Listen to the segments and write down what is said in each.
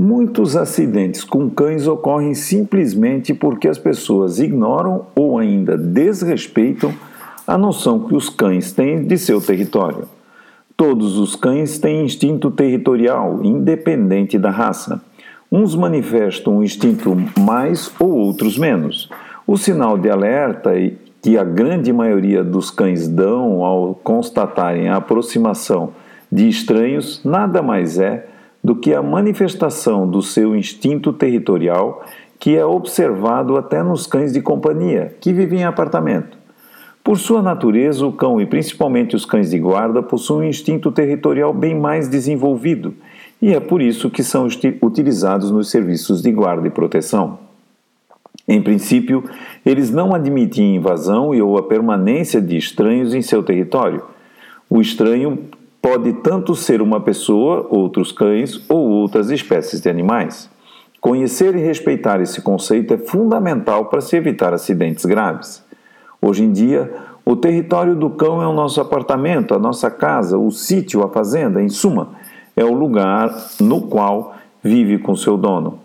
Muitos acidentes com cães ocorrem simplesmente porque as pessoas ignoram ou ainda desrespeitam a noção que os cães têm de seu território. Todos os cães têm instinto territorial, independente da raça. Uns manifestam um instinto mais ou outros menos. O sinal de alerta que a grande maioria dos cães dão ao constatarem a aproximação de estranhos nada mais é do que a manifestação do seu instinto territorial, que é observado até nos cães de companhia, que vivem em apartamento. Por sua natureza, o cão e principalmente os cães de guarda possuem um instinto territorial bem mais desenvolvido, e é por isso que são utilizados nos serviços de guarda e proteção. Em princípio, eles não admitem invasão e ou a permanência de estranhos em seu território. O estranho pode tanto ser uma pessoa, outros cães ou outras espécies de animais. Conhecer e respeitar esse conceito é fundamental para se evitar acidentes graves. Hoje em dia, o território do cão é o nosso apartamento, a nossa casa, o sítio, a fazenda, em suma, é o lugar no qual vive com seu dono.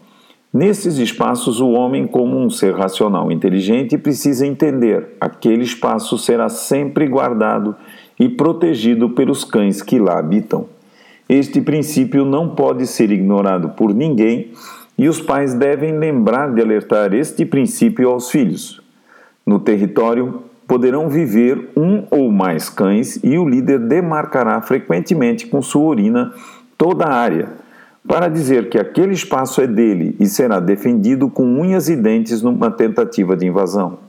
Nesses espaços, o homem, como um ser racional e inteligente, precisa entender: aquele espaço será sempre guardado e protegido pelos cães que lá habitam. Este princípio não pode ser ignorado por ninguém e os pais devem lembrar de alertar este princípio aos filhos. No território poderão viver um ou mais cães e o líder demarcará frequentemente com sua urina toda a área, para dizer que aquele espaço é dele e será defendido com unhas e dentes numa tentativa de invasão.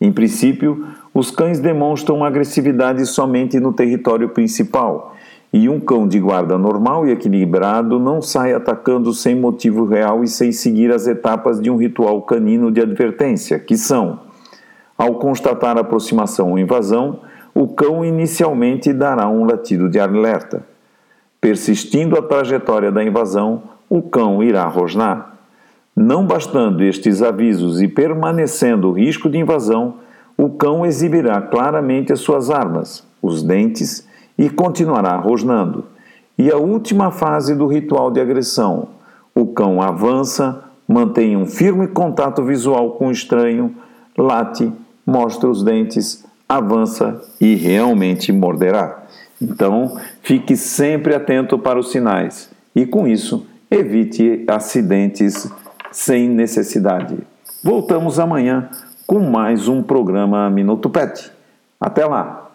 Em princípio, os cães demonstram agressividade somente no território principal, e um cão de guarda normal e equilibrado não sai atacando sem motivo real e sem seguir as etapas de um ritual canino de advertência, que são: ao constatar aproximação ou invasão, o cão inicialmente dará um latido de alerta. Persistindo a trajetória da invasão, o cão irá rosnar. Não bastando estes avisos e permanecendo o risco de invasão, o cão exibirá claramente as suas armas, os dentes, e continuará rosnando. E a última fase do ritual de agressão: o cão avança, mantém um firme contato visual com o estranho, late, mostra os dentes, avança e realmente morderá. Então, fique sempre atento para os sinais e, com isso, evite acidentes sem necessidade. Voltamos amanhã com mais um programa Minuto Pet. Até lá!